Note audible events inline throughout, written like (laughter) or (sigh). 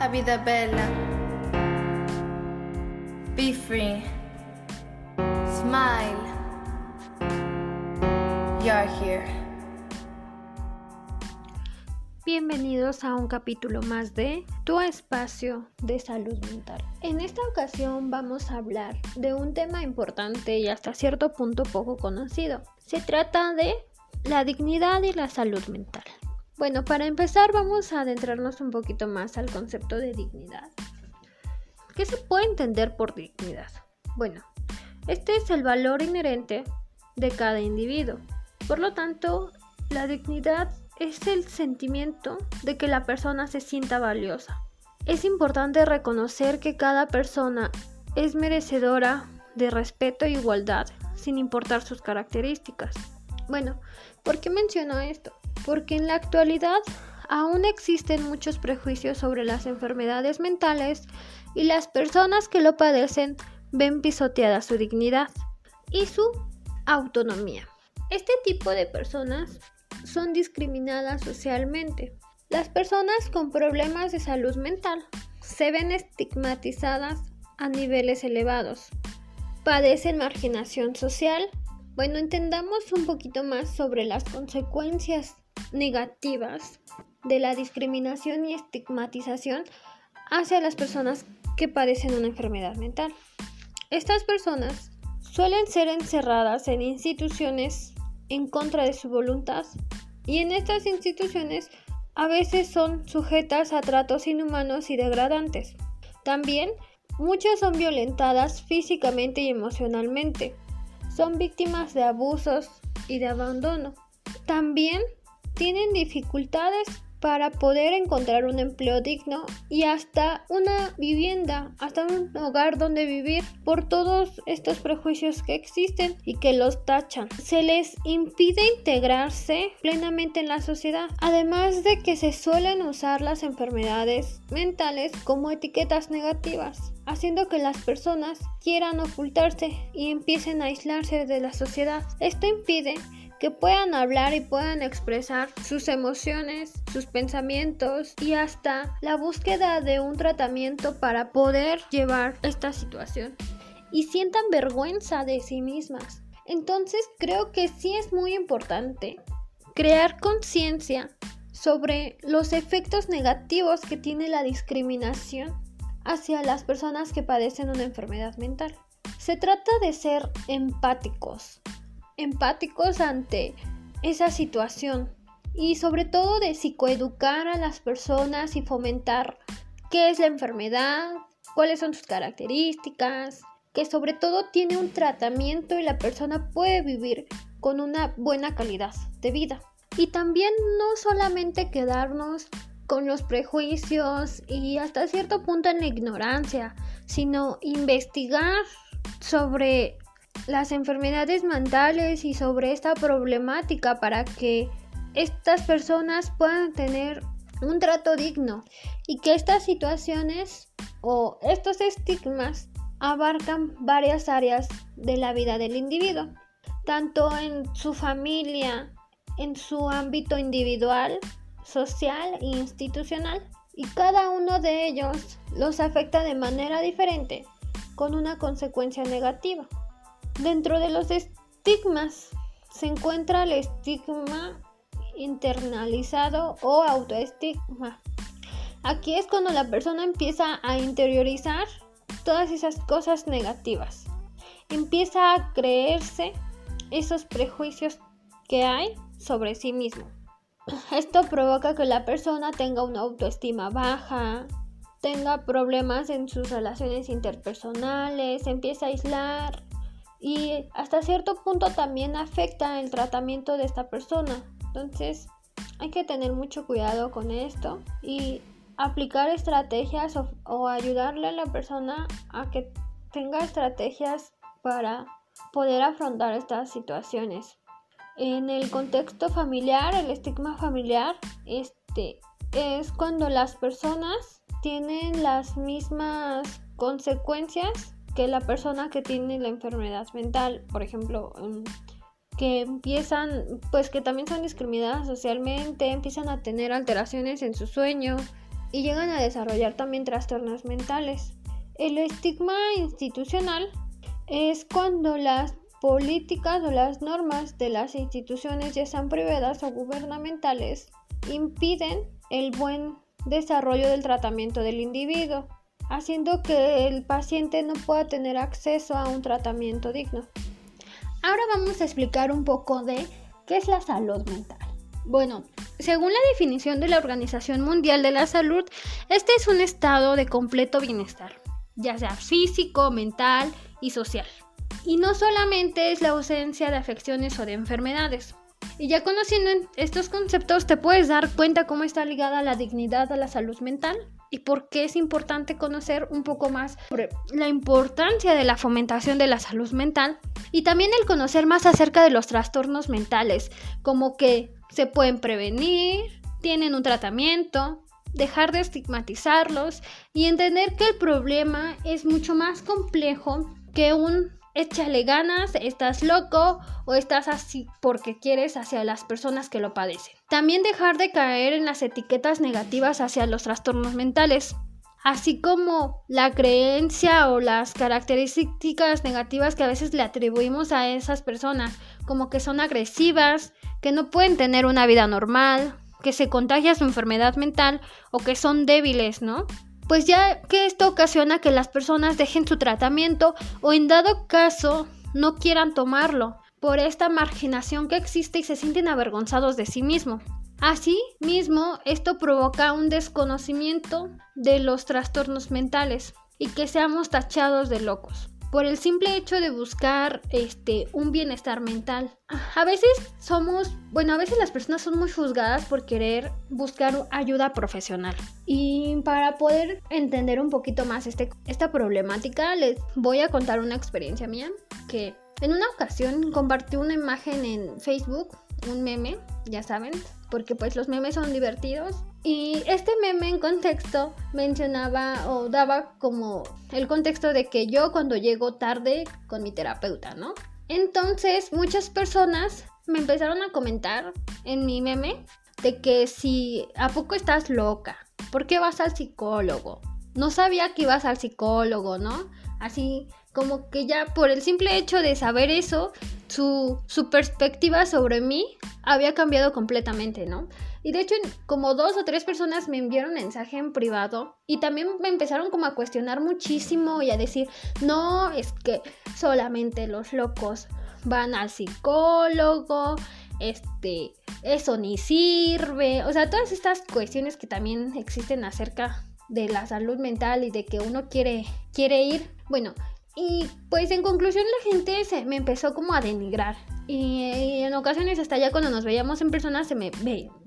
La vida bella. Be free. Smile. You're here. Bienvenidos a un capítulo más de Tu espacio de salud mental. En esta ocasión vamos a hablar de un tema importante y hasta cierto punto poco conocido. Se trata de la dignidad y la salud mental. Bueno, para empezar vamos a adentrarnos un poquito más al concepto de dignidad. ¿Qué se puede entender por dignidad? Bueno, este es el valor inherente de cada individuo. Por lo tanto, la dignidad es el sentimiento de que la persona se sienta valiosa. Es importante reconocer que cada persona es merecedora de respeto e igualdad, sin importar sus características. Bueno, ¿por qué menciono esto? Porque en la actualidad aún existen muchos prejuicios sobre las enfermedades mentales y las personas que lo padecen ven pisoteada su dignidad y su autonomía. Este tipo de personas son discriminadas socialmente. Las personas con problemas de salud mental se ven estigmatizadas a niveles elevados. Padecen marginación social. Bueno, entendamos un poquito más sobre las consecuencias negativas de la discriminación y estigmatización hacia las personas que padecen una enfermedad mental. Estas personas suelen ser encerradas en instituciones en contra de su voluntad y en estas instituciones a veces son sujetas a tratos inhumanos y degradantes. También muchas son violentadas físicamente y emocionalmente. Son víctimas de abusos y de abandono. También tienen dificultades para poder encontrar un empleo digno y hasta una vivienda, hasta un hogar donde vivir por todos estos prejuicios que existen y que los tachan. Se les impide integrarse plenamente en la sociedad, además de que se suelen usar las enfermedades mentales como etiquetas negativas haciendo que las personas quieran ocultarse y empiecen a aislarse de la sociedad. Esto impide que puedan hablar y puedan expresar sus emociones, sus pensamientos y hasta la búsqueda de un tratamiento para poder llevar esta situación y sientan vergüenza de sí mismas. Entonces creo que sí es muy importante crear conciencia sobre los efectos negativos que tiene la discriminación hacia las personas que padecen una enfermedad mental. Se trata de ser empáticos, empáticos ante esa situación y sobre todo de psicoeducar a las personas y fomentar qué es la enfermedad, cuáles son sus características, que sobre todo tiene un tratamiento y la persona puede vivir con una buena calidad de vida. Y también no solamente quedarnos con los prejuicios y hasta cierto punto en la ignorancia, sino investigar sobre las enfermedades mentales y sobre esta problemática para que estas personas puedan tener un trato digno y que estas situaciones o estos estigmas abarcan varias áreas de la vida del individuo, tanto en su familia, en su ámbito individual, social e institucional, y cada uno de ellos los afecta de manera diferente, con una consecuencia negativa. Dentro de los estigmas se encuentra el estigma internalizado o autoestigma. Aquí es cuando la persona empieza a interiorizar todas esas cosas negativas. Empieza a creerse esos prejuicios que hay sobre sí mismo. Esto provoca que la persona tenga una autoestima baja, tenga problemas en sus relaciones interpersonales, empieza a aislar, y hasta cierto punto también afecta el tratamiento de esta persona. Entonces hay que tener mucho cuidado con esto y aplicar estrategias o, ayudarle a la persona a que tenga estrategias para poder afrontar estas situaciones. En el contexto familiar, el estigma familiar, este es cuando las personas tienen las mismas consecuencias que la persona que tiene la enfermedad mental, por ejemplo, mm, que empiezan, pues que también son discriminadas socialmente, empiezan a tener alteraciones en su sueño, y llegan a desarrollar también trastornos mentales. El estigma institucional es cuando las políticas o las normas de las instituciones, ya sean privadas o gubernamentales, impiden el buen desarrollo del tratamiento del individuo, haciendo que el paciente no pueda tener acceso a un tratamiento digno. Ahora vamos a explicar un poco de qué es la salud mental. Bueno, según la definición de la Organización Mundial de la Salud, este es un estado de completo bienestar, ya sea físico, mental y social. Y no solamente es la ausencia de afecciones o de enfermedades. Y ya conociendo estos conceptos te puedes dar cuenta cómo está ligada la dignidad a la salud mental y por qué es importante conocer un poco más sobre la importancia de la fomentación de la salud mental y también el conocer más acerca de los trastornos mentales, como que se pueden prevenir, tienen un tratamiento, dejar de estigmatizarlos y entender que el problema es mucho más complejo que un échale ganas, estás loco o estás así porque quieres hacia las personas que lo padecen. También dejar de caer en las etiquetas negativas hacia los trastornos mentales, así como la creencia o las características negativas que a veces le atribuimos a esas personas, como que son agresivas, que no pueden tener una vida normal, que se contagia su enfermedad mental o que son débiles, ¿no? Pues ya que esto ocasiona que las personas dejen su tratamiento o en dado caso no quieran tomarlo por esta marginación que existe y se sienten avergonzados de sí mismos. Asimismo, esto provoca un desconocimiento de los trastornos mentales y que seamos tachados de locos por el simple hecho de buscar este un bienestar mental. A veces somos, bueno, a veces las personas son muy juzgadas por querer buscar ayuda profesional. Y para poder entender un poquito más este, esta problemática, les voy a contar una experiencia mía que en una ocasión compartí una imagen en Facebook, un meme, ya saben, porque pues los memes son divertidos. Y este meme en contexto mencionaba o daba como el contexto de que yo cuando llego tarde con mi terapeuta, ¿no? Entonces muchas personas me empezaron a comentar en mi meme de que si a poco estás loca, ¿por qué vas al psicólogo? No sabía que ibas al psicólogo, ¿no? Así como que ya por el simple hecho de saber eso, su, su perspectiva sobre mí había cambiado completamente, ¿no? Y de hecho, como dos o tres personas me enviaron mensaje en privado y también me empezaron como a cuestionar muchísimo y a decir, no, es que solamente los locos van al psicólogo, este, eso ni sirve, o sea, todas estas cuestiones que también existen acerca de la salud mental y de que uno quiere, quiere ir. Bueno, y pues en conclusión la gente se me empezó como a denigrar. Y, en ocasiones hasta ya cuando nos veíamos en persona se me,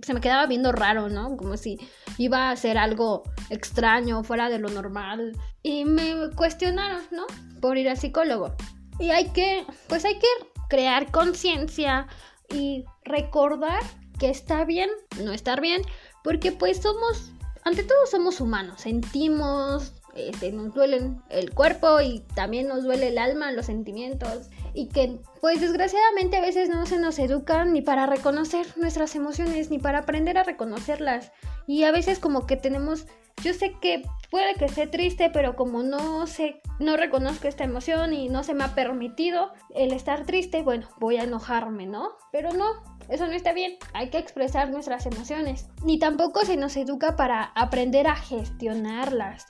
se me quedaba viendo raro, ¿no? Como si iba a ser algo extraño, fuera de lo normal. Y me cuestionaron, ¿no? Por ir al psicólogo. Y hay que, pues hay que crear conciencia y recordar que está bien no estar bien, porque pues somos, ante todo somos humanos, sentimos, este, nos duelen el cuerpo y también nos duele el alma, los sentimientos y que pues desgraciadamente a veces no se nos educan ni para reconocer nuestras emociones ni para aprender a reconocerlas. Y a veces como que tenemos yo sé que puede que esté triste pero como no sé no reconozco esta emoción y no se me ha permitido el estar triste bueno voy a enojarme no pero no eso no está bien, hay que expresar nuestras emociones. Ni tampoco se nos educa para aprender a gestionarlas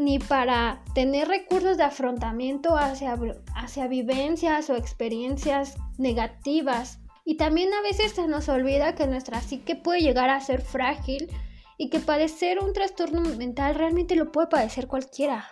ni para tener recursos de afrontamiento hacia, hacia vivencias o experiencias negativas. Y también a veces se nos olvida que nuestra psique puede llegar a ser frágil y que padecer un trastorno mental realmente lo puede padecer cualquiera.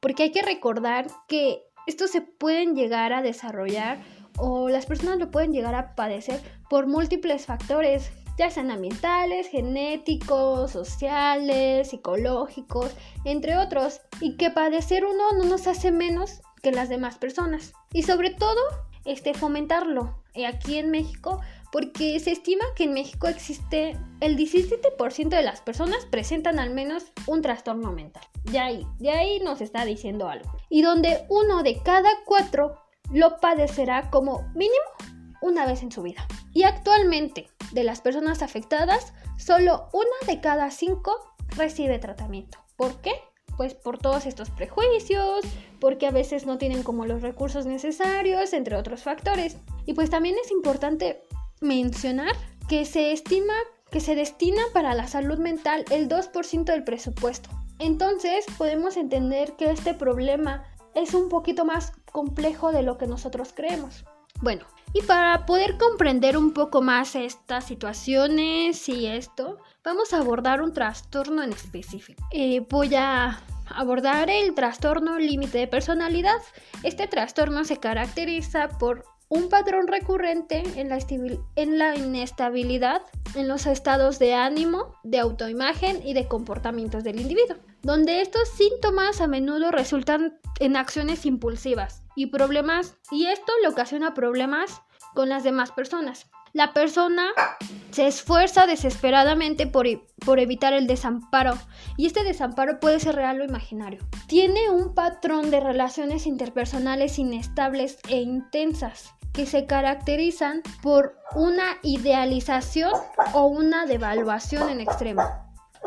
Porque hay que recordar que estos se pueden llegar a desarrollar o las personas lo pueden llegar a padecer por múltiples factores ya sean ambientales, genéticos, sociales, psicológicos, entre otros, y que padecer uno no nos hace menos que las demás personas. Y sobre todo, este, fomentarlo eh, aquí en México, porque se estima que en México existe el 17% de las personas presentan al menos un trastorno mental. De ahí, de ahí nos está diciendo algo. Y donde uno de cada cuatro lo padecerá como mínimo una vez en su vida. Y actualmente, de las personas afectadas, solo una de cada cinco recibe tratamiento. ¿Por qué? Pues por todos estos prejuicios, porque a veces no tienen como los recursos necesarios, entre otros factores. Y pues también es importante mencionar que se estima que se destina para la salud mental el 2% del presupuesto. Entonces podemos entender que este problema es un poquito más complejo de lo que nosotros creemos. Bueno, y para poder comprender un poco más estas situaciones y esto, vamos a abordar un trastorno en específico. Eh, voy a abordar el trastorno límite de personalidad. Este trastorno se caracteriza por un patrón recurrente en la, en la, inestabilidad en los estados de ánimo, de autoimagen y de comportamientos del individuo, donde estos síntomas a menudo resultan en acciones impulsivas y problemas, y esto le ocasiona problemas con las demás personas. La persona se esfuerza desesperadamente por, por, evitar el desamparo y este desamparo puede ser real o imaginario. Tiene un patrón de relaciones interpersonales inestables e intensas que se caracterizan por una idealización o una devaluación en extremo.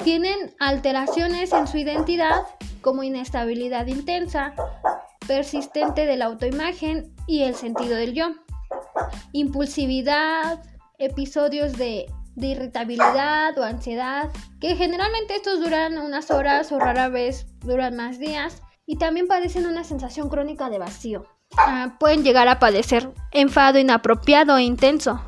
Tienen alteraciones en su identidad como inestabilidad intensa, persistente de la autoimagen y el sentido del yo, impulsividad, episodios de, irritabilidad o ansiedad, que generalmente estos duran unas horas o rara vez duran más días, y también padecen una sensación crónica de vacío. Ah, pueden llegar a padecer enfado inapropiado e intenso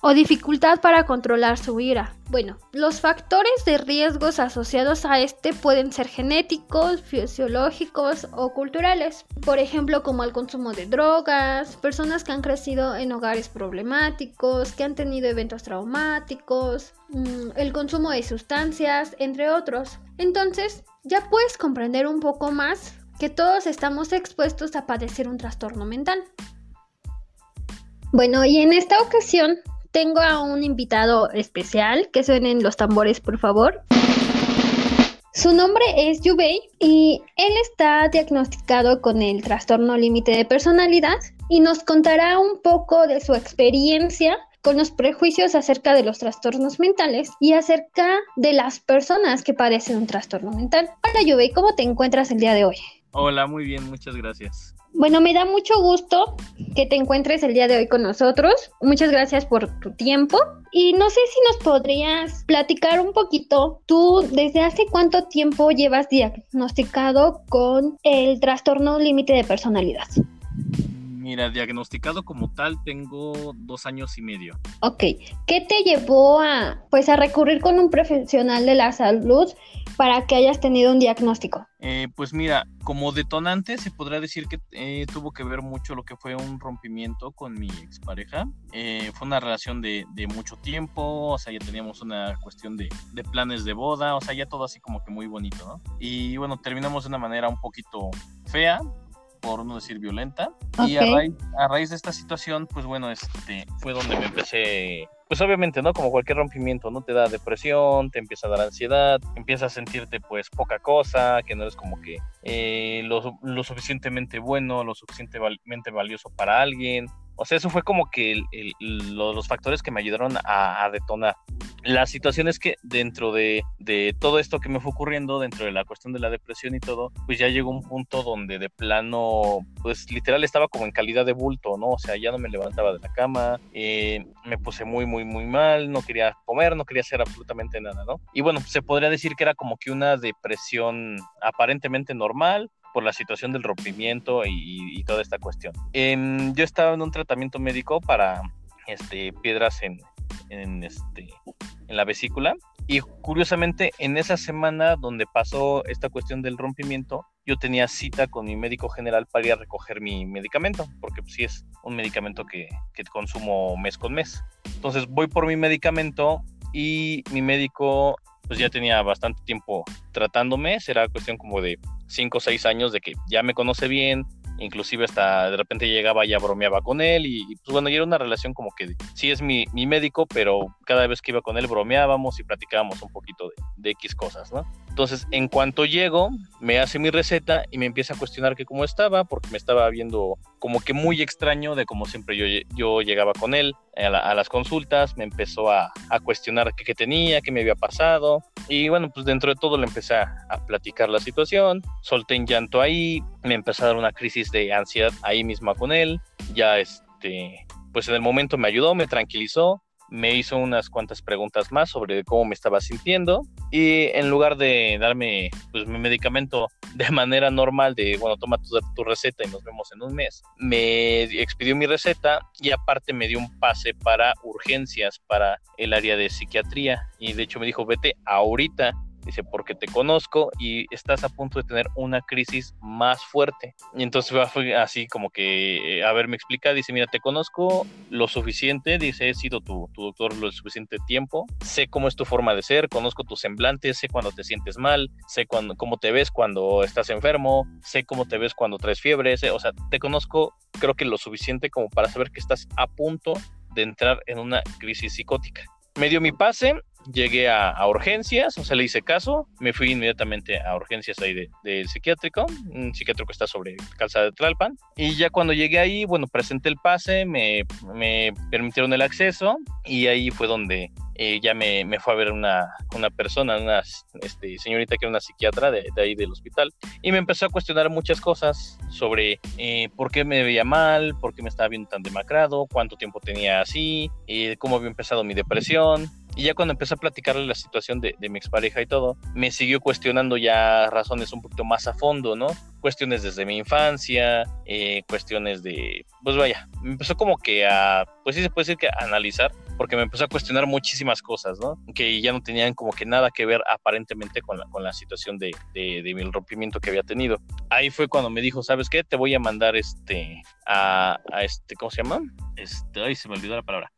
o dificultad para controlar su ira. Bueno, los factores de riesgos asociados a este pueden ser genéticos, fisiológicos o culturales. Por ejemplo, como el consumo de drogas, personas que han crecido en hogares problemáticos, que han tenido eventos traumáticos, mm, el consumo de sustancias, entre otros. Entonces, ya puedes comprender un poco más que todos estamos expuestos a padecer un trastorno mental. Bueno, y en esta ocasión tengo a un invitado especial, que suenen los tambores, por favor. Su nombre es Yubei y él está diagnosticado con el trastorno límite de personalidad y nos contará un poco de su experiencia con los prejuicios acerca de los trastornos mentales y acerca de las personas que padecen un trastorno mental. Hola Yubei, ¿cómo te encuentras el día de hoy? Hola, muy bien, muchas gracias. Bueno, me da mucho gusto que te encuentres el día de hoy con nosotros. Muchas gracias por tu tiempo. Y no sé si nos podrías platicar un poquito, tú desde hace cuánto tiempo llevas diagnosticado con el trastorno límite de personalidad. Mira, diagnosticado como tal tengo dos años y medio. Ok, ¿qué te llevó a, pues, a recurrir con un profesional de la salud para que hayas tenido un diagnóstico? Eh, pues mira, como detonante se podría decir que eh, tuvo que ver mucho lo que fue un rompimiento con mi expareja. Eh, fue una relación de, de, mucho tiempo, o sea, ya teníamos una cuestión de, de, planes de boda, o sea, ya todo así como que muy bonito, ¿no? Y bueno, terminamos de una manera un poquito fea, por no decir violenta. Y a raíz, a raíz, de esta situación, pues bueno, este fue donde me empecé, pues obviamente, ¿no? Como cualquier rompimiento, ¿no? Te da depresión, te empieza a dar ansiedad, empiezas a sentirte pues poca cosa, que no eres como que eh, lo, lo, suficientemente bueno, lo suficientemente valioso para alguien. O sea, eso fue como que los factores que me ayudaron a, detonar. La situación es que dentro de, todo esto que me fue ocurriendo, dentro de la cuestión de la depresión y todo, pues ya llegó un punto donde de plano, pues literal estaba como en calidad de bulto, ¿no? O sea, ya no me levantaba de la cama, eh, me puse muy, muy, muy mal, no quería comer, no quería hacer absolutamente nada, ¿no? Y bueno, se podría decir que era como que una depresión aparentemente normal, por la situación del rompimiento y, toda esta cuestión. yo estaba en un tratamiento médico para este, piedras en, en, este, en la vesícula y curiosamente en esa semana donde pasó esta cuestión del rompimiento, yo tenía cita con mi médico general para ir a recoger mi medicamento, porque pues, sí es un medicamento que, que consumo mes con mes. Entonces voy por mi medicamento y mi médico pues ya tenía bastante tiempo tratándome, será cuestión como de 5 o 6 años de que ya me conoce bien, inclusive hasta de repente llegaba y ya bromeaba con él y, pues bueno, y era una relación como que sí es mi, mi, médico, pero cada vez que iba con él bromeábamos y platicábamos un poquito de, X cosas, ¿no? Entonces, en cuanto llego, me hace mi receta y me empieza a cuestionar que cómo estaba, porque me estaba viendo como que muy extraño de como siempre yo, yo llegaba con él a, las consultas, me empezó a, a cuestionar qué, qué tenía, qué me había pasado, Y bueno, pues dentro de todo le empecé a, platicar la situación, solté en llanto ahí, me empezó a dar una crisis de ansiedad ahí misma con él, ya este, pues en el momento me ayudó, me tranquilizó, me hizo unas cuantas preguntas más sobre cómo me estaba sintiendo y en lugar de darme pues mi medicamento (laughs) de manera normal de bueno toma tu, tu, receta y nos vemos en un mes me expidió mi receta y aparte me dio un pase para urgencias para el área de psiquiatría. Y de hecho me dijo vete ahorita Dice, porque te conozco y estás a punto de tener una crisis más fuerte. Y entonces fue así como que, eh, a ver, me explica, dice, mira, te conozco lo suficiente, dice, he sido tu, tu doctor lo suficiente tiempo, sé cómo es tu forma de ser, conozco tus semblantes, sé cuando te sientes mal, sé cuando, cómo te ves cuando estás enfermo, sé cómo te ves cuando traes fiebre, o sea, te conozco creo que lo suficiente como para saber que estás a punto de entrar en una crisis psicótica. Me dio mi pase, llegué a, urgencias, o sea, le hice caso, me fui inmediatamente a urgencias ahí del de psiquiátrico, un psiquiátrico que está sobre calzada de Tlalpan, y ya cuando llegué ahí, bueno, presenté el pase, me, me permitieron el acceso, y ahí fue donde eh, ya me, me, fue a ver una, una persona, una este, señorita que era una psiquiatra de, de, ahí del hospital, y me empezó a cuestionar muchas cosas sobre eh, por qué me veía mal, por qué me estaba viendo tan demacrado, cuánto tiempo tenía así, eh, cómo había empezado mi depresión, y ya cuando empecé a platicarle la situación de, de mi expareja y todo, me siguió cuestionando ya razones un poquito más a fondo, ¿no? Cuestiones desde mi infancia, eh, cuestiones de, pues vaya, me empezó como que a, pues sí se puede decir que a analizar, porque me empezó a cuestionar muchísimas cosas, ¿no? Que ya no tenían como que nada que ver aparentemente con la, con la situación de, de, de mi rompimiento que había tenido. Ahí fue cuando me dijo, ¿sabes qué? Te voy a mandar este, a, a este, ¿cómo se llama? Este, ay, se me olvidó la palabra.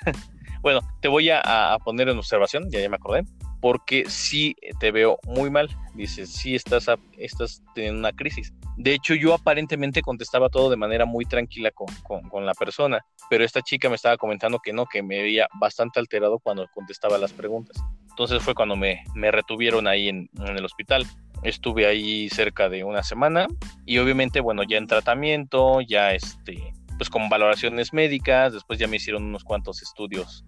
(laughs) Bueno, te voy a, poner en observación, ya, ya me acordé, porque sí te veo muy mal. Dices, sí estás, estás teniendo una crisis. De hecho, yo aparentemente contestaba todo de manera muy tranquila con, con, la persona, pero esta chica me estaba comentando que no, que me veía bastante alterado cuando contestaba las preguntas. Entonces fue cuando me, me retuvieron ahí en, en el hospital. Estuve ahí cerca de una semana y obviamente, bueno, ya en tratamiento, ya este, pues con valoraciones médicas, después ya me hicieron unos cuantos estudios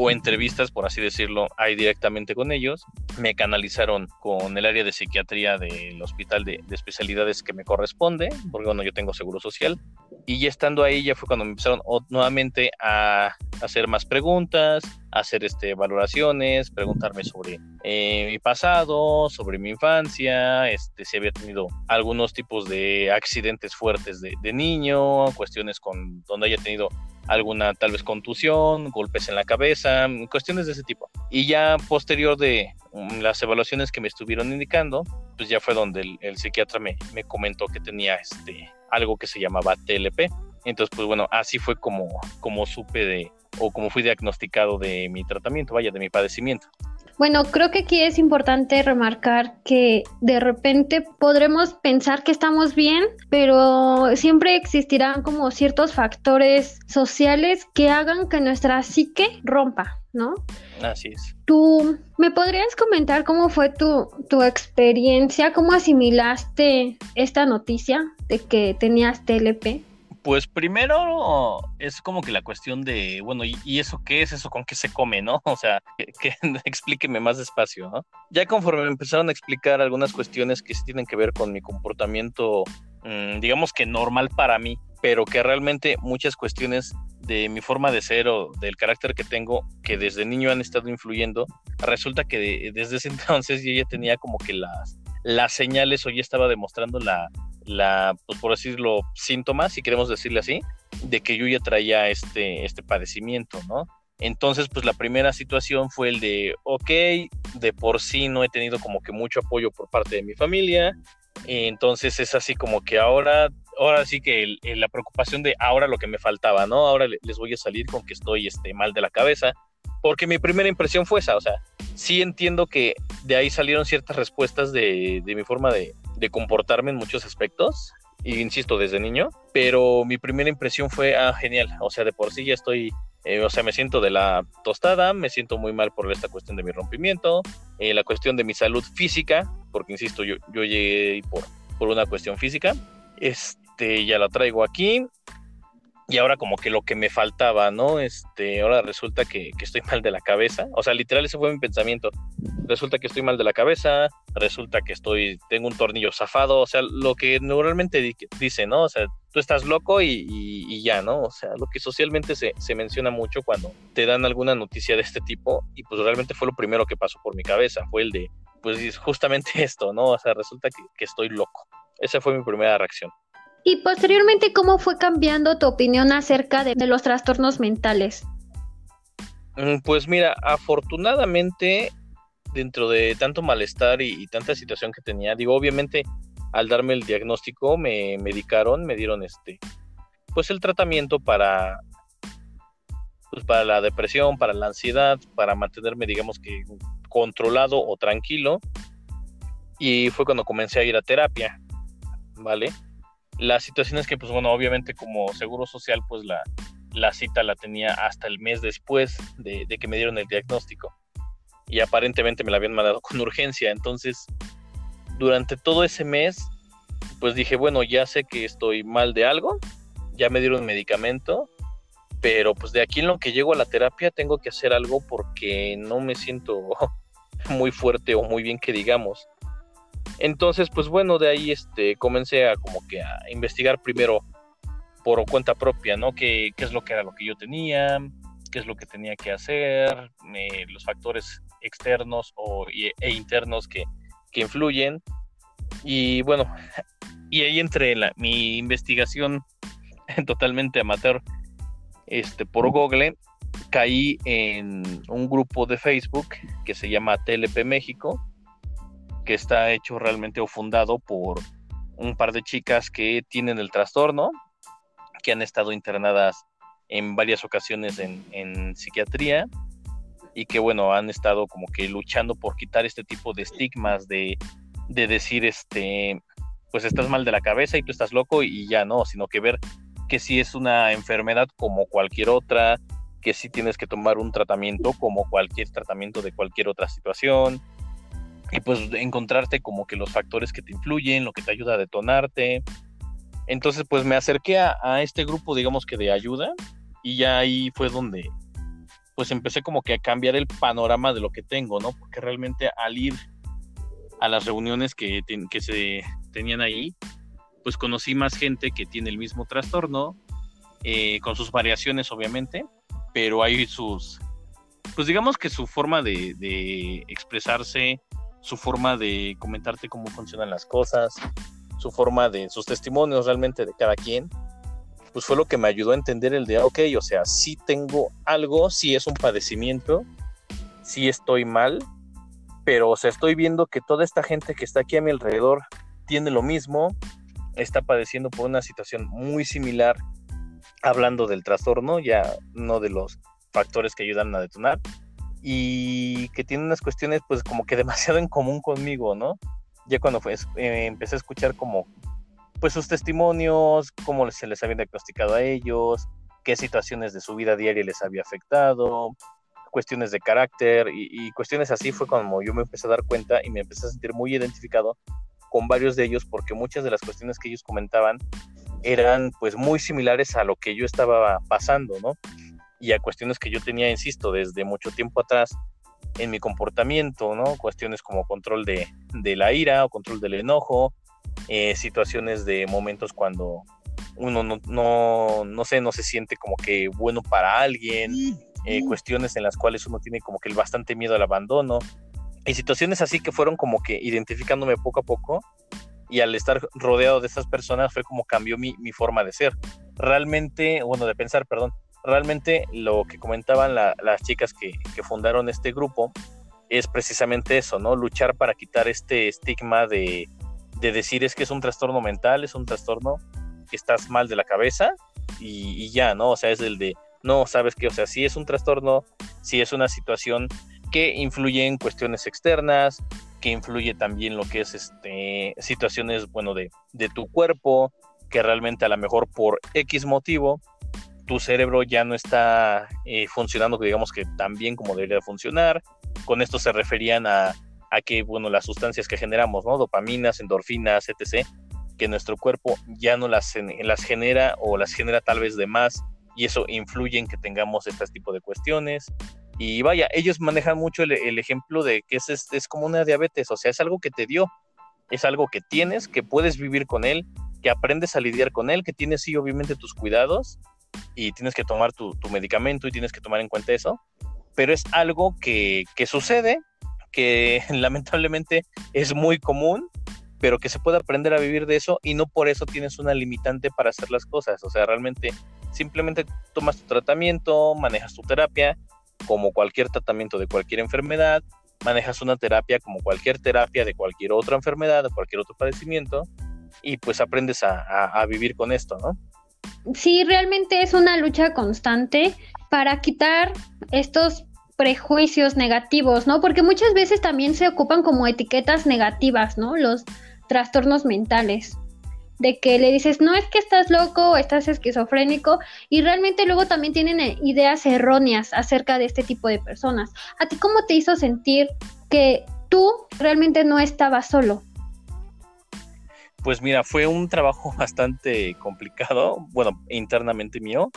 o entrevistas, por así decirlo, ahí directamente con ellos. Me canalizaron con el área de psiquiatría del hospital de, especialidades que me corresponde, porque bueno, yo tengo seguro social. Y ya estando ahí ya fue cuando me empezaron nuevamente a hacer más preguntas, hacer este, valoraciones, preguntarme sobre eh, mi pasado, sobre mi infancia, este, si había tenido algunos tipos de accidentes fuertes de, de niño, cuestiones con donde haya tenido alguna tal vez contusión, golpes en la cabeza, cuestiones de ese tipo. Y ya posterior de mm, las evaluaciones que me estuvieron indicando, pues ya fue donde el, psiquiatra me, me, comentó que tenía este, algo que se llamaba TLP. Entonces, pues bueno, así fue como, como supe de, o como fui diagnosticado de mi tratamiento, vaya, de mi padecimiento. Bueno, creo que aquí es importante remarcar que de repente podremos pensar que estamos bien, pero siempre existirán como ciertos factores sociales que hagan que nuestra psique rompa, ¿no? Así es. ¿Tú me podrías comentar cómo fue tu, tu experiencia, cómo asimilaste esta noticia de que tenías TLP? Pues primero es como que la cuestión de, bueno, ¿y, eso qué es? ¿Eso con qué se come, no? (laughs) O sea, que, (laughs) explíqueme más despacio, ¿no? Ya conforme me empezaron a explicar algunas cuestiones que sí tienen que ver con mi comportamiento, mm, digamos que normal para mí, pero que realmente muchas cuestiones de mi forma de ser o del carácter que tengo, que desde niño han estado influyendo, resulta que desde ese (laughs) entonces yo ya tenía como que las, las señales o ya estaba demostrando la, la, pues por decirlo, síntomas, si queremos decirle así, de que yo ya traía este, este padecimiento, ¿no? Entonces, pues la primera situación fue el de, ok, de por sí no he tenido como que mucho apoyo por parte de mi familia, entonces es así como que ahora, ahora sí que la preocupación de ahora lo que me faltaba, ¿no? Ahora les voy a salir con que estoy este, mal de la cabeza, porque mi primera impresión fue esa, o sea, sí entiendo que de ahí salieron ciertas respuestas de, de mi forma de, de comportarme en muchos aspectos, y insisto, desde niño, pero mi primera impresión fue, ah, genial, o sea, de por sí ya estoy, eh, o sea, me siento de la tostada, me siento muy mal por esta cuestión de mi rompimiento, eh, la cuestión de mi salud física, porque insisto, yo, yo llegué por, por una cuestión física, este, ya la traigo aquí, y ahora como que lo que me faltaba, ¿no? Este, ahora resulta que, estoy (laughs) mal de la cabeza, o sea, literal ese fue mi pensamiento, resulta que estoy mal de la cabeza, resulta que estoy, tengo un tornillo zafado, o sea, lo que normalmente dice, ¿no? O sea, tú estás loco y, ya, ¿no? O sea, lo que socialmente se, menciona mucho cuando te dan alguna noticia de este tipo, y pues realmente fue lo primero que pasó por mi cabeza, fue el de, pues justamente (laughs) esto, ¿no? O sea, resulta que, que estoy loco. Esa fue mi primera reacción. Y posteriormente, ¿cómo fue cambiando tu opinión acerca de, los trastornos mentales? Mm, pues mira, afortunadamente, dentro de tanto malestar y, tanta situación que tenía, digo, obviamente, al darme el diagnóstico, me medicaron, me dieron este, pues el tratamiento para, pues para la depresión, para la ansiedad, para mantenerme, digamos que controlado o tranquilo. Y fue cuando comencé a ir a terapia, ¿vale? La situación es que, pues bueno, obviamente como Seguro Social, pues la, la cita la tenía hasta el mes después de, que me dieron el diagnóstico. Y aparentemente me la habían mandado (laughs) con urgencia. Entonces, durante todo ese mes, pues dije, bueno, ya sé que estoy mal de algo, ya me dieron medicamento, pero pues de aquí en lo que llego a la terapia tengo que hacer algo porque no me siento (laughs) muy fuerte o muy bien que digamos. Entonces, pues bueno, de ahí este, comencé a como que a investigar primero por cuenta propia, ¿no? ¿Qué, qué es lo que era lo que yo tenía? ¿Qué es lo que tenía que hacer? Eh, los factores externos o, e internos que, que, influyen. Y bueno, (laughs) y ahí entre la, mi investigación (laughs) totalmente amateur este, por Google, caí en un grupo de Facebook que se llama TLP México que está hecho realmente o fundado por un par de chicas que tienen el trastorno, que han estado internadas en varias ocasiones en, psiquiatría y que bueno, han estado como que luchando por quitar este tipo de estigmas de, de decir, este, pues estás mal de la cabeza y tú estás loco y ya no, sino que ver que si es una enfermedad como cualquier otra, que si tienes que tomar un tratamiento como cualquier tratamiento de cualquier otra situación, y pues encontrarte como que los factores que te influyen, lo que te ayuda a detonarte. Entonces pues me acerqué a, este grupo, digamos que de ayuda, y ya ahí fue donde pues empecé como que a cambiar el panorama de lo que tengo, ¿no? Porque realmente al ir a las reuniones que, que se tenían ahí, pues conocí más gente que tiene el mismo trastorno, eh, con sus variaciones obviamente, pero hay sus, pues digamos que su forma de, de expresarse su forma de comentarte cómo funcionan las cosas, su forma de sus testimonios realmente de cada quien, pues fue lo que me ayudó a entender el de, ok, o sea, sí tengo algo, sí es un padecimiento, sí estoy mal, pero o sea, estoy viendo que toda esta gente que está aquí a mi alrededor tiene lo mismo, está padeciendo por una situación muy similar, hablando del trastorno, ya no de los factores que ayudan a detonar, y que tiene unas cuestiones pues como que (laughs) demasiado en común conmigo, ¿no? Ya cuando fue, eh, empecé a escuchar como pues sus testimonios, cómo se les había diagnosticado a ellos, qué situaciones de su vida diaria les había afectado, cuestiones de carácter y, y, cuestiones así fue como yo me empecé a dar cuenta y me empecé a sentir muy identificado con varios de ellos porque muchas de las cuestiones que ellos comentaban eran pues muy similares a lo que yo estaba pasando, ¿no? Y a cuestiones que yo tenía, insisto, desde mucho tiempo atrás en mi comportamiento, ¿no? Cuestiones como control de, la ira o control del enojo, eh, situaciones de momentos cuando uno no, no, no, sé, no se siente como que bueno para alguien, eh, cuestiones en las cuales uno tiene como que el bastante miedo al abandono, y situaciones así que fueron como que identificándome poco a poco, y al estar rodeado de esas personas fue como cambió mi, mi forma de ser. Realmente, bueno, de pensar, perdón, realmente lo que comentaban las chicas que, fundaron este grupo es precisamente eso, ¿no? Luchar para quitar este estigma de, decir es que es un trastorno mental, es un trastorno que estás mal de la cabeza y, ya, ¿no? O sea, es el de, no, sabes que, o sea, sí es un trastorno, sí es una situación que influye en cuestiones externas, que influye también lo que es este, situaciones, bueno, de, de tu cuerpo, que realmente a lo mejor por X motivo tu cerebro ya no está eh, funcionando, digamos que tan bien como debería funcionar. Con esto se referían a, que, bueno, las sustancias que generamos, ¿no? Dopaminas, endorfinas, etc., que nuestro cuerpo ya no las, las genera o las genera tal vez de más y eso influye en que tengamos este tipo de cuestiones. Y vaya, ellos manejan mucho el, ejemplo de que es, es, como una diabetes, o sea, es algo que te dio, es algo que tienes, que puedes vivir con él, que aprendes a lidiar con él, que tienes sí obviamente tus cuidados y tienes que tomar tu, medicamento y tienes que tomar en cuenta eso, pero es algo que, sucede, que (laughs) lamentablemente es muy común pero que se puede aprender a vivir de eso y no por eso tienes una limitante para hacer las cosas. O sea, realmente simplemente tomas tu tratamiento, manejas tu terapia como cualquier tratamiento de cualquier enfermedad, manejas una terapia como cualquier terapia de cualquier otra enfermedad, de cualquier otro padecimiento y pues aprendes a, a vivir con esto, ¿no? Sí, realmente es una lucha constante para quitar estos prejuicios negativos, ¿no? Porque muchas veces también se ocupan como etiquetas negativas, ¿no? Los trastornos mentales. De que le dices, no es que estás loco o estás esquizofrénico, y realmente luego también tienen eh, ideas erróneas acerca de este tipo de personas. ¿A ti cómo te hizo sentir que tú realmente no estabas solo? Pues mira, fue un trabajo (laughs) bastante complicado, bueno, internamente mío.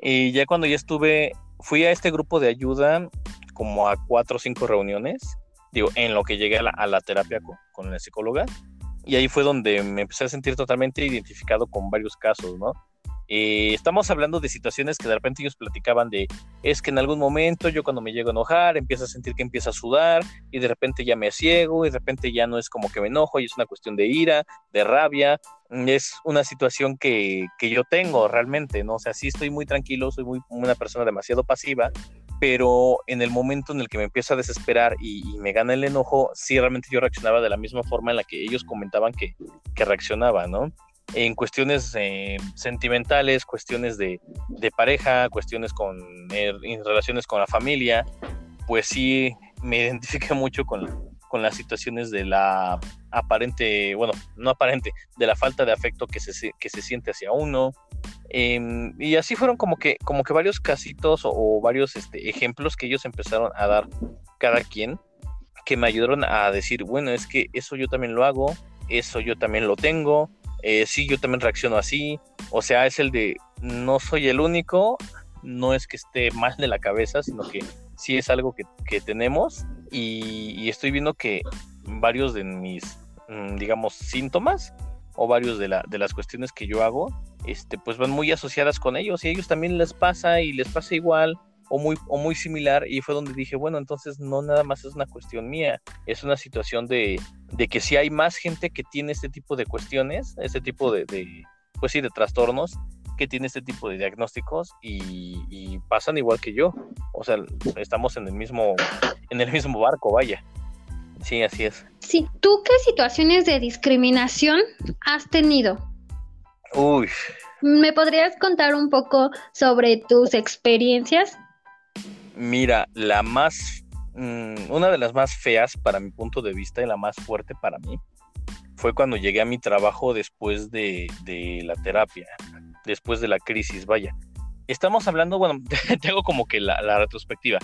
Y ya cuando ya estuve, fui a este grupo de ayuda como a cuatro o cinco reuniones, digo, en lo que llegué a la, terapia con, con la psicóloga y ahí fue donde me empecé a sentir totalmente identificado con varios casos, ¿no? Eh, estamos hablando de situaciones que de repente ellos platicaban de, es que en algún momento yo cuando me llego a enojar empiezo a sentir que empieza a sudar y de repente ya me ciego y de repente ya no es como que me enojo y es una cuestión de ira, de rabia, es una situación que, que yo tengo realmente, ¿no? O sea, sí estoy muy tranquilo, soy muy, una persona demasiado pasiva, pero en el momento en el que me empiezo a desesperar y, me gana el enojo, sí realmente yo reaccionaba de la misma forma en la que ellos comentaban que, que reaccionaba, ¿no? En cuestiones eh, sentimentales, cuestiones de, de, pareja, cuestiones con eh, en relaciones con la familia, pues sí me (laughs) identifiqué mucho con, con las situaciones de la aparente, bueno, no aparente, de la falta de afecto que se, que se siente hacia uno, Em, y así fueron como que, como que varios casitos o, varios este, ejemplos que ellos empezaron a dar cada quien, que me ayudaron a decir, bueno, es que eso yo también lo hago, eso yo también lo tengo, eh, sí, yo también reacciono así, o sea, es el de, no soy el único, no es que esté mal de la cabeza, sino que sí es algo que, tenemos. Y, y, estoy viendo que varios de mis, mm, digamos, síntomas o varios de, la, de las cuestiones que yo hago, este, pues van muy asociadas con ellos. Y a ellos también les pasa y les pasa igual o muy, o muy similar. Y fue donde dije, bueno, entonces no nada más es una cuestión mía, es una situación de, de que si hay más gente que tiene este tipo de cuestiones, este tipo de, de pues sí, de trastornos, que tiene este tipo de diagnósticos y, y, pasan igual que yo, o sea, estamos en el mismo, en el mismo barco, vaya. Sí, así es. Sí, ¿tú qué situaciones de discriminación has tenido? Uy. ¿Me podrías contar un poco sobre tus experiencias? Mira, la más, mm, una de las más feas para mi punto de vista y la más fuerte para mí fue cuando llegué a mi trabajo después de, la terapia, después de la crisis, vaya. Estamos hablando, bueno, (laughs) tengo como que la, retrospectiva.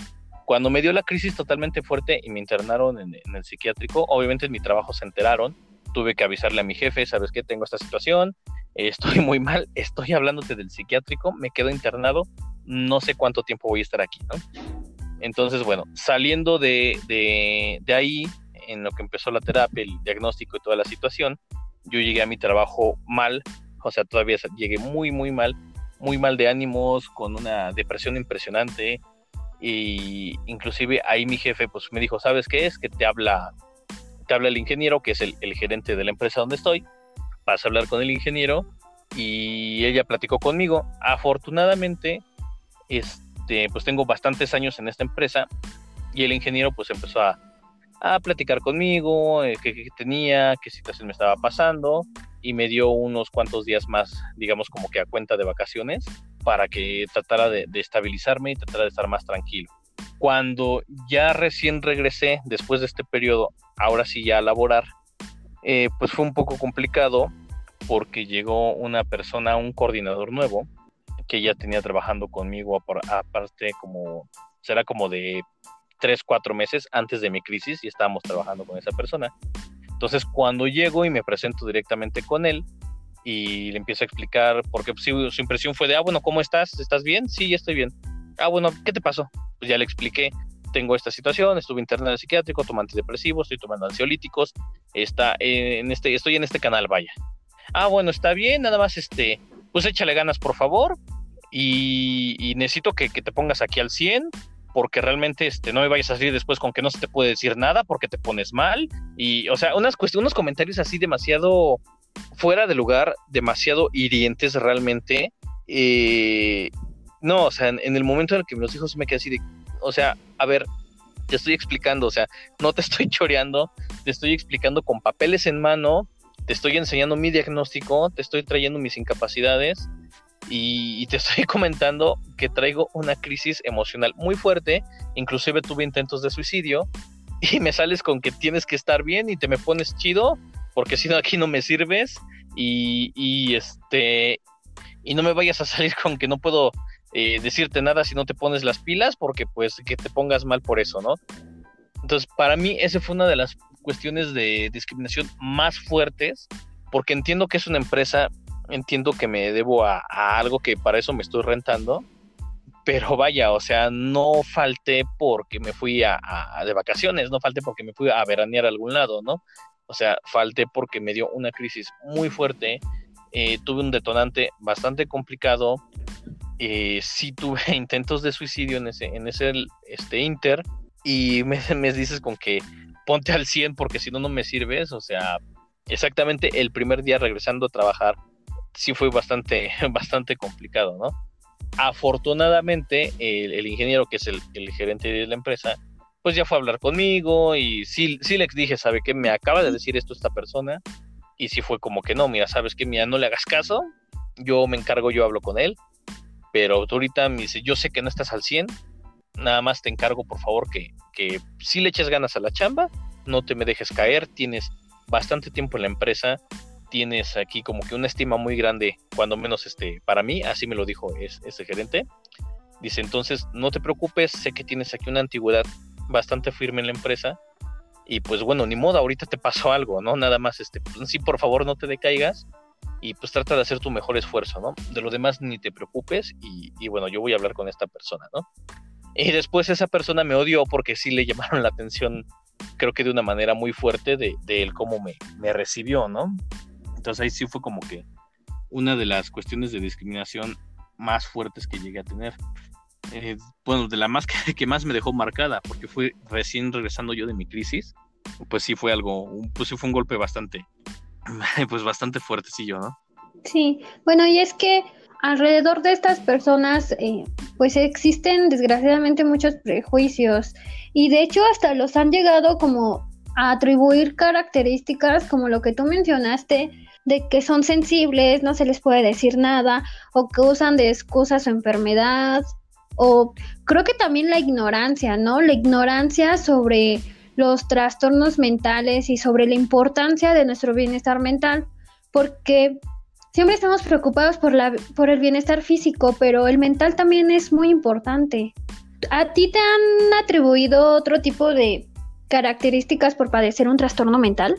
Cuando me dio la crisis totalmente fuerte y me internaron en, el psiquiátrico, obviamente en mi trabajo se enteraron, tuve que avisarle a mi jefe, sabes qué, tengo esta situación, estoy muy mal, estoy hablándote del psiquiátrico, me quedo internado, no sé cuánto tiempo voy a estar aquí, ¿no? Entonces, bueno, saliendo de, de, de ahí, en lo que empezó la terapia, el diagnóstico y toda la situación, yo llegué a mi trabajo mal, o sea, todavía llegué muy, muy mal, muy mal de ánimos, con una depresión impresionante, y inclusive ahí mi jefe pues me dijo, ¿sabes qué es? Que te habla, te habla el ingeniero, que es el, gerente de la empresa donde estoy, vas a hablar con el ingeniero y ella platicó conmigo. Afortunadamente, este, pues tengo bastantes años en esta empresa y el ingeniero pues empezó a, a platicar conmigo, eh, qué, tenía, qué situación me estaba pasando y me dio unos cuantos días más, digamos como que a cuenta de vacaciones para que tratara de, estabilizarme y tratara de estar más tranquilo. Cuando ya recién regresé, después de este periodo, ahora sí ya a laborar, eh, pues fue un poco complicado porque llegó una persona, un coordinador nuevo, que ya tenía trabajando conmigo aparte como, será como de tres, cuatro meses antes de mi crisis y estábamos trabajando con esa persona. Entonces, cuando llego y me presento directamente con él y le empiezo a explicar, porque pues, su impresión fue de, ah, bueno, ¿cómo estás? ¿Estás bien? Sí, estoy bien. Ah, bueno, ¿qué te pasó? Pues ya le expliqué, tengo esta situación, estuve internado en psiquiátrico, tomo antidepresivos, estoy tomando ansiolíticos, está en este, estoy en este canal, vaya. Ah, bueno, está bien, nada más este, pues échale ganas, por favor, y, necesito que, te pongas aquí al 100 porque realmente este, no me vayas a salir después con que no se te puede decir nada porque te pones mal. Y, o sea, unas unos comentarios así demasiado fuera de lugar, demasiado hirientes realmente. Eh, no, o sea, en, el momento en el que me los dijo, se me quedé así de, o sea, a ver, te estoy explicando, o sea, no te (laughs) estoy choreando, te estoy explicando con papeles en mano, te estoy enseñando mi diagnóstico, te estoy trayendo mis incapacidades y, te (laughs) estoy comentando que traigo una crisis emocional muy fuerte, inclusive tuve intentos de suicidio y me sales con que tienes que estar bien y te me pones chido porque si no aquí no me sirves y, este y no me vayas a salir (laughs) con que no puedo eh, decirte nada si no te pones las pilas porque pues que te pongas mal por eso, ¿no? Entonces para mí esa fue una de las cuestiones de discriminación más fuertes porque entiendo que es una empresa entiendo que me debo a, algo que para eso me estoy rentando, pero vaya, o sea, no falté porque me fui a, de vacaciones, no falté porque me fui a veranear a algún lado, ¿no? O sea, falté porque me dio una crisis muy fuerte, eh, tuve un detonante bastante complicado, eh, sí tuve (laughs) intentos de suicidio en ese, en ese este, Inter, y me, (laughs) me dices con que ponte al 100 porque si no, no me sirves, o sea, exactamente el primer día regresando a trabajar, sí fue bastante, (laughs) bastante complicado, ¿no? Afortunadamente, el, ingeniero, que es el, gerente de la empresa, pues ya fue a hablar conmigo y sí, sí le dije, ¿sabe qué? Me acaba de decir esto esta persona y sí fue como que no, mira, ¿sabes qué? Mira, no le hagas caso, yo me encargo, yo hablo con él, pero tú ahorita me dice, yo sé que no estás al 100, nada más te encargo, por favor, que, que sí le eches ganas a la chamba, no te me dejes caer, tienes bastante tiempo en la empresa, tienes aquí como que una estima muy grande, cuando menos este, para mí, así me lo dijo ese gerente. Dice, entonces no te preocupes, sé que tienes aquí una antigüedad bastante firme en la empresa. Y pues bueno, ni modo, ahorita te pasó algo, ¿no? Nada más, este, pues, sí, por favor, no te decaigas y pues trata de hacer tu mejor esfuerzo, ¿no? De lo demás ni te preocupes y, bueno, yo voy a hablar con esta persona, ¿no? Y después esa persona me odió porque sí le llamaron la atención, creo que de una manera muy fuerte de, él cómo me, me recibió, ¿no? Entonces ahí sí fue como que una de las cuestiones de discriminación más fuertes que llegué a tener. Eh, bueno, de la más (laughs) que, más me dejó marcada, porque fue recién regresando yo de mi crisis, pues sí fue algo, pues sí fue un golpe bastante, (laughs) pues bastante fuertecillo, ¿no? Sí, bueno, y es que alrededor de estas personas, eh, pues existen desgraciadamente muchos prejuicios y de hecho hasta los han llegado como a atribuir características como lo que tú mencionaste, de que son sensibles, no se les puede decir nada, o que usan de excusas su enfermedad, o creo que también la ignorancia, ¿no? La ignorancia sobre los trastornos mentales y sobre la importancia de nuestro bienestar mental, porque siempre estamos preocupados por, la, por el bienestar físico, pero el mental también es muy importante. ¿A ti te han atribuido otro tipo de características por padecer un trastorno mental?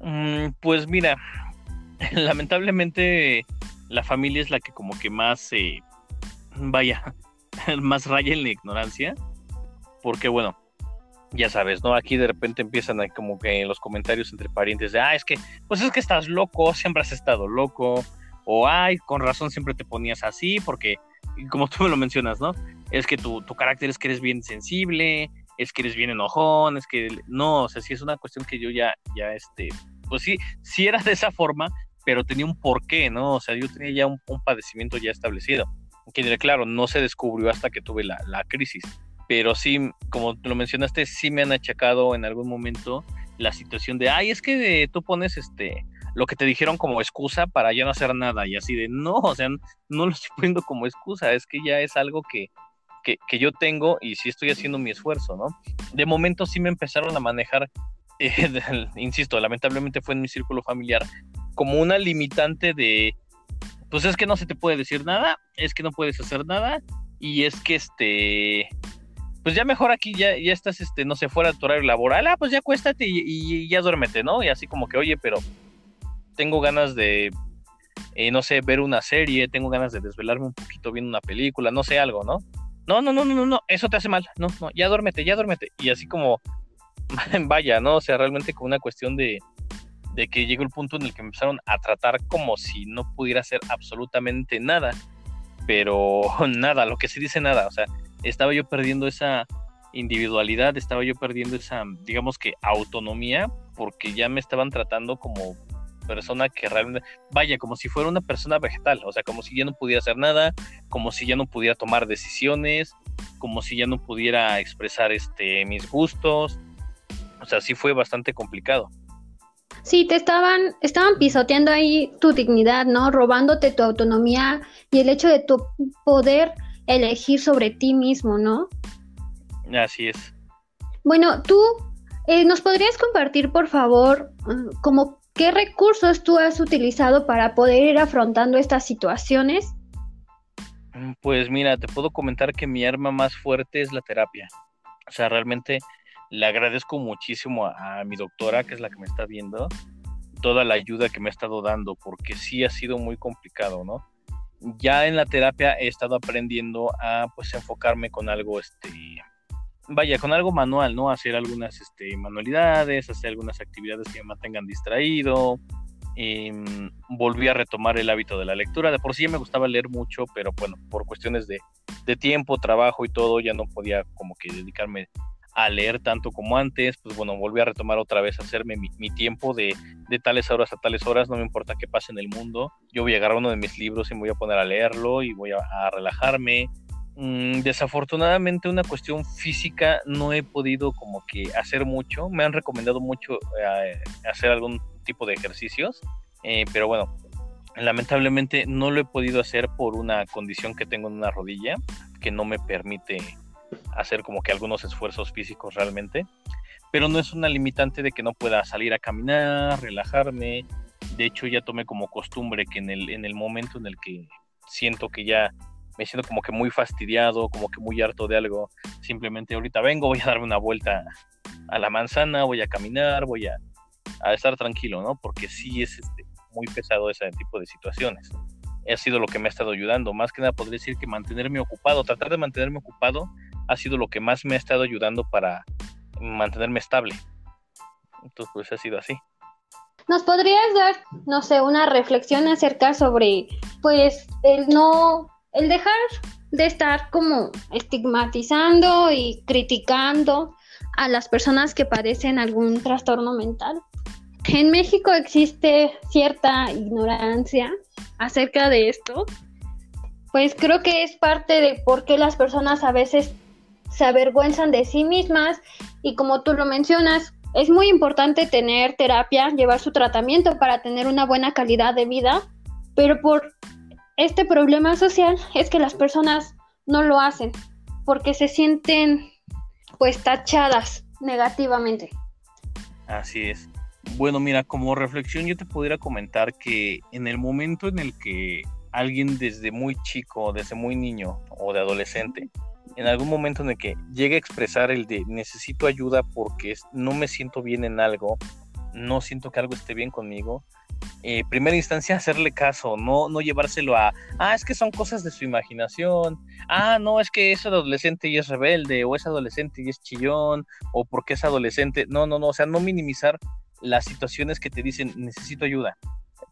Mm, pues mira, (laughs) lamentablemente la familia es la que como que más, eh, vaya, (laughs) más raya en la ignorancia, porque bueno, ya sabes, ¿no? Aquí de repente empiezan a, como que los comentarios entre parientes de, ah, es que, pues es que estás loco, siempre has estado loco, o ay, con razón siempre te ponías así, porque, como tú me lo mencionas, ¿no? Es que tu, tu carácter es que eres bien sensible, es que eres bien enojón, es que, no, o sea, sí es una cuestión que yo ya, ya, este, pues sí, sí era de esa forma, pero tenía un porqué, ¿no? O sea, yo tenía ya un, padecimiento ya establecido, que claro, no se descubrió hasta que tuve la, crisis, pero sí, como lo mencionaste, sí me han achacado en algún momento la situación de, ay, es que tú pones este lo que te dijeron como excusa para ya no hacer nada y así de, no, o sea, no lo estoy poniendo como excusa, es que ya es algo que, que, yo tengo y sí estoy haciendo mi esfuerzo, ¿no? De momento sí me empezaron a manejar (laughs) insisto, lamentablemente fue en mi círculo familiar, como una limitante de, pues es que no se te puede decir nada, es que no puedes hacer nada, y es que este, pues ya mejor aquí ya, ya estás, este, no sé, fuera de tu horario laboral, ah, pues ya acuéstate y, y, ya duérmete, ¿no? Y así como que, oye, pero tengo ganas de, eh, no sé, ver una serie, tengo ganas de desvelarme un poquito viendo una película, no sé, algo, ¿no? No, no, no, no, no, no, eso te hace mal, no, no, ya duérmete, ya duérmete. Y así como, (laughs) vaya, ¿no? O sea, realmente con una cuestión de, de que llegó el punto en el que me empezaron a tratar como si no pudiera hacer absolutamente nada, pero (laughs) nada, lo que se dice nada, o sea, estaba yo perdiendo esa individualidad, estaba yo perdiendo esa, digamos que, autonomía, porque ya me estaban tratando como persona que realmente, vaya, como si fuera una persona vegetal, o sea, como si ya no pudiera hacer nada, como si ya no pudiera tomar decisiones, como si ya no pudiera expresar este mis gustos. O sea, sí fue bastante complicado. Sí, te estaban, estaban pisoteando ahí tu dignidad, ¿no? Robándote tu autonomía y el hecho de tu poder elegir sobre ti mismo, ¿no? Así es. Bueno, tú, eh, ¿nos podrías compartir, por favor, mm, como qué recursos tú has utilizado para poder ir afrontando estas situaciones? Mm, pues mira, te puedo comentar que mi arma más fuerte es la terapia. O sea, realmente le agradezco muchísimo a, mi doctora, que es la que me está viendo, toda la ayuda que me ha estado dando, porque sí ha sido muy complicado, ¿no? ya en la terapia he estado aprendiendo a pues enfocarme con algo este vaya con algo manual no hacer algunas este, manualidades hacer algunas actividades que me mantengan distraído em, volví a retomar el hábito de la lectura. De por sí me gustaba leer mucho pero bueno por cuestiones de, de tiempo trabajo y todo ya no podía como que dedicarme a leer tanto como antes, pues bueno, volví a retomar otra vez, a hacerme mi, tiempo de, de, tales horas a tales horas, no me importa qué pase en el mundo, yo voy a agarrar uno de mis libros y me voy a poner a leerlo y voy a, relajarme. Mm, desafortunadamente una cuestión física no he podido como que hacer mucho, me han recomendado mucho eh, hacer algún tipo de ejercicios, eh, pero bueno, lamentablemente no lo he podido hacer por una condición que tengo en una rodilla que no me permite hacer como que algunos esfuerzos físicos realmente, pero no es una limitante de que no pueda salir a caminar, relajarme. De hecho, ya tomé como costumbre que en el, en el momento en el que siento que ya me siento como que muy fastidiado, como que muy harto de algo, simplemente ahorita vengo, voy a darme una vuelta a la manzana, voy a caminar, voy a, a estar tranquilo, ¿no? Porque sí es este, muy pesado ese tipo de situaciones. Ha sido lo que me ha estado ayudando. Más que nada podría decir que mantenerme ocupado, tratar de mantenerme ocupado ha sido lo que más me ha estado ayudando para mantenerme estable. Entonces, pues ha sido así. ¿Nos podrías dar, no sé, una reflexión acerca sobre, pues, el no, el dejar de estar como estigmatizando y criticando a las personas que padecen algún trastorno mental? En México existe cierta ignorancia acerca de esto. Pues creo que es parte de por qué las personas a veces se avergüenzan de sí mismas y como tú lo mencionas, es muy importante tener terapia, llevar su tratamiento para tener una buena calidad de vida, pero por este problema social es que las personas no lo hacen porque se sienten pues tachadas negativamente. Así es. Bueno, mira, como reflexión yo te pudiera comentar que en el momento en el que alguien desde muy chico, desde muy niño o de adolescente en algún momento en el que llegue a expresar el de necesito ayuda porque no me siento bien en algo, no siento que algo esté bien conmigo, eh, primera instancia hacerle caso, no, no llevárselo a, ah, es que son cosas de su imaginación, ah, no, es que es adolescente y es rebelde, o es adolescente y es chillón, o porque es adolescente, no, no, no, o sea, no minimizar las situaciones que te dicen necesito ayuda,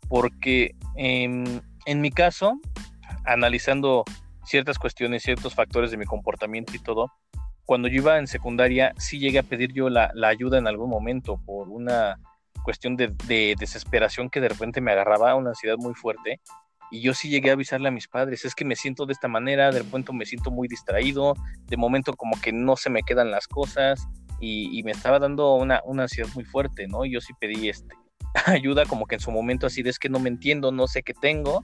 porque en mi caso, analizando ciertas cuestiones, ciertos factores de mi comportamiento y todo, cuando yo iba en secundaria sí llegué a pedir yo la, ayuda en algún momento por una cuestión de, desesperación que de repente me agarraba, una ansiedad muy fuerte. Y yo sí llegué a avisarle a mis padres, es que me siento de esta manera, de repente me siento muy distraído, de momento como que no se me quedan las cosas y, me estaba dando una, una ansiedad muy fuerte, ¿no? Yo sí pedí este, (laughs) ayuda como que en su momento así de es que no me entiendo, no sé qué tengo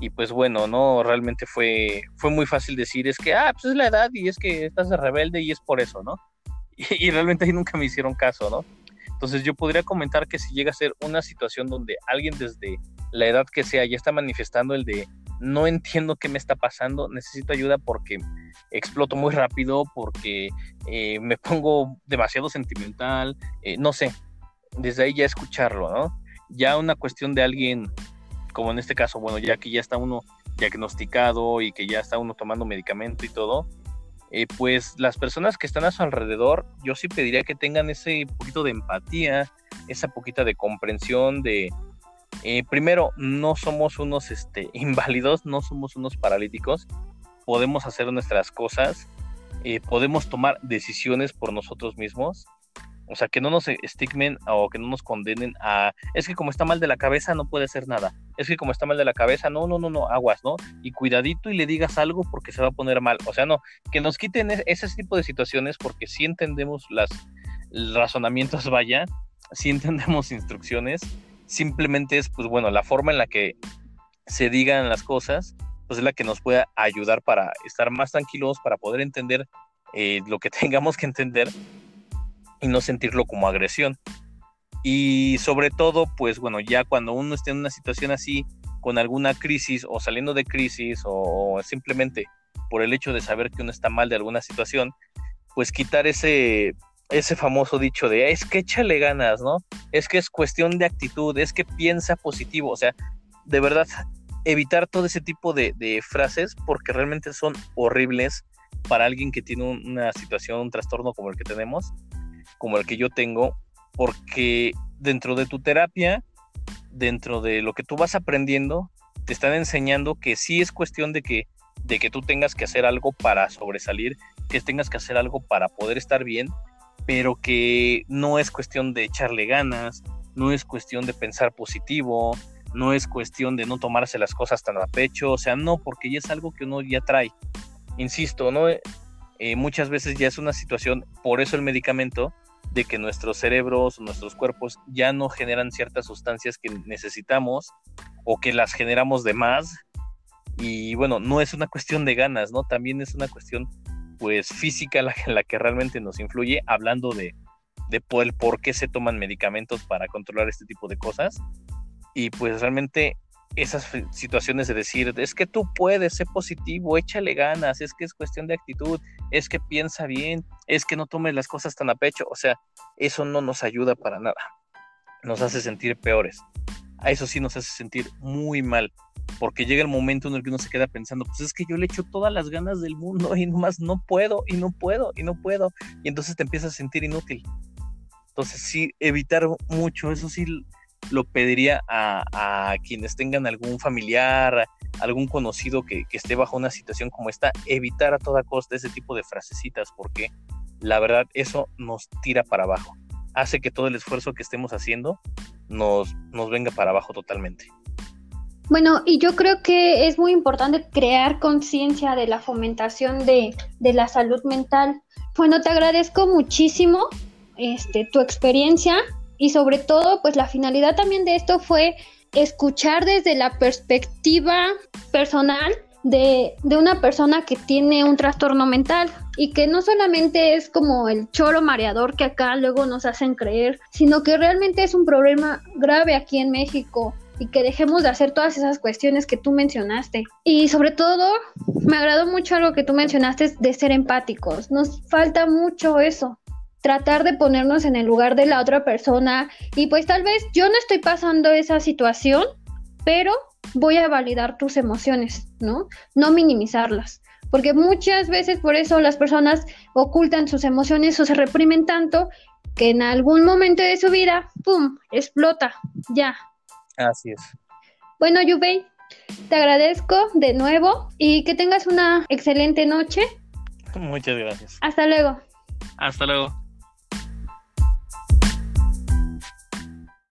y pues bueno, no, realmente fue, fue muy fácil decir, es que, ah, pues es la edad y es que estás de rebelde y es por eso, ¿no? (laughs) Y, realmente ahí nunca me hicieron caso, ¿no? Entonces yo podría comentar que si llega a ser una situación donde alguien desde la edad que sea ya está manifestando el de no entiendo qué me está pasando, necesito ayuda porque exploto muy rápido, porque eh, me pongo demasiado sentimental, eh, no sé, desde ahí ya escucharlo, ¿no? Ya una cuestión de alguien, como en este caso, bueno, ya que ya está uno diagnosticado y que ya está uno tomando medicamento y todo, eh, pues las personas que están a su alrededor, yo sí pediría que tengan ese poquito de empatía, esa poquita de comprensión de, eh, primero, no somos unos este, (laughs) inválidos, no somos unos paralíticos, podemos hacer nuestras cosas, eh, podemos tomar decisiones por nosotros mismos o sea, que no nos estigmen o que no nos condenen a, es que como está mal de la cabeza no puede hacer nada. Es que como está mal de la cabeza, no, no, no, no, aguas, ¿no? Y cuidadito y le digas algo porque se va a poner mal. O sea, no, que nos quiten ese tipo de situaciones porque sí entendemos las razonamientos, (laughs) vaya, sí entendemos instrucciones. Simplemente es, pues bueno, la forma en la que se digan las cosas, pues es la que nos puede ayudar para estar más tranquilos, para poder entender eh, lo que (laughs) tengamos que entender y no sentirlo como agresión. Y sobre todo, pues bueno, ya cuando uno esté en una situación así, con alguna crisis o saliendo de crisis o, simplemente por el hecho de saber que uno está mal de alguna situación, pues quitar ese, ese famoso dicho de es que échale ganas, ¿no? Es que es cuestión de actitud, es que piensa positivo, o sea, de verdad, evitar todo ese tipo de, de frases porque realmente son horribles para alguien que tiene una situación, un trastorno como el que tenemos como el que yo tengo, porque dentro de tu terapia, dentro de lo que tú vas aprendiendo, te están enseñando que sí es cuestión de que, de que tú tengas que hacer algo para sobresalir, que tengas que hacer algo para poder estar bien, pero que no es cuestión de echarle ganas, no es cuestión de pensar positivo, no es cuestión de no tomarse las cosas tan a pecho, o sea, no, porque ya es algo que uno ya trae. Insisto, no, eh, muchas veces ya es una situación, por eso el medicamento, de que nuestros cerebros, nuestros cuerpos ya no generan ciertas sustancias que necesitamos o que las generamos de más. Y bueno, no es una cuestión de ganas, ¿no? También es una cuestión pues física la, la que realmente nos influye, hablando de, de por, el por qué se toman medicamentos para controlar este tipo de cosas. Y pues realmente esas situaciones de decir, es que tú puedes, ser positivo, échale ganas, es que es cuestión de actitud, es que piensa bien, es que no tomes las cosas tan a pecho, o sea, eso no nos ayuda para nada, nos hace sentir peores, a eso sí nos hace sentir muy mal, porque llega el momento en el que uno se queda pensando, pues es que yo le echo todas las ganas del mundo y nomás no puedo, y no puedo, y no puedo, y entonces te empiezas a sentir inútil. Entonces sí, evitar mucho, eso sí lo pediría a, quienes tengan algún familiar, algún conocido que, esté bajo una situación como esta, evitar a toda costa ese tipo de frasecitas, porque la verdad eso nos tira para abajo, hace que todo el esfuerzo que estemos haciendo nos, nos venga para abajo totalmente. Bueno, y yo creo que es muy importante crear conciencia de la fomentación de, de, la salud mental. Bueno, te agradezco muchísimo este, tu experiencia y sobre todo, pues la finalidad también de esto fue escuchar desde la perspectiva personal de, una persona que tiene un trastorno mental y que no solamente es como el choro mareador que acá luego nos hacen creer, sino que realmente es un problema grave aquí en México y que dejemos de hacer todas esas cuestiones que tú mencionaste. Y sobre todo, me agradó mucho algo que tú mencionaste de ser empáticos. Nos falta mucho eso tratar de ponernos en el lugar de la otra persona y pues tal vez yo no estoy pasando esa situación, pero voy a validar tus emociones, ¿no? No minimizarlas. Porque muchas veces por eso las personas ocultan sus emociones o se reprimen tanto que en algún momento de su vida, ¡pum!, explota. Ya. Así es. Bueno, Yubei, te agradezco de nuevo y que tengas una excelente noche. Muchas gracias. Hasta luego. Hasta luego.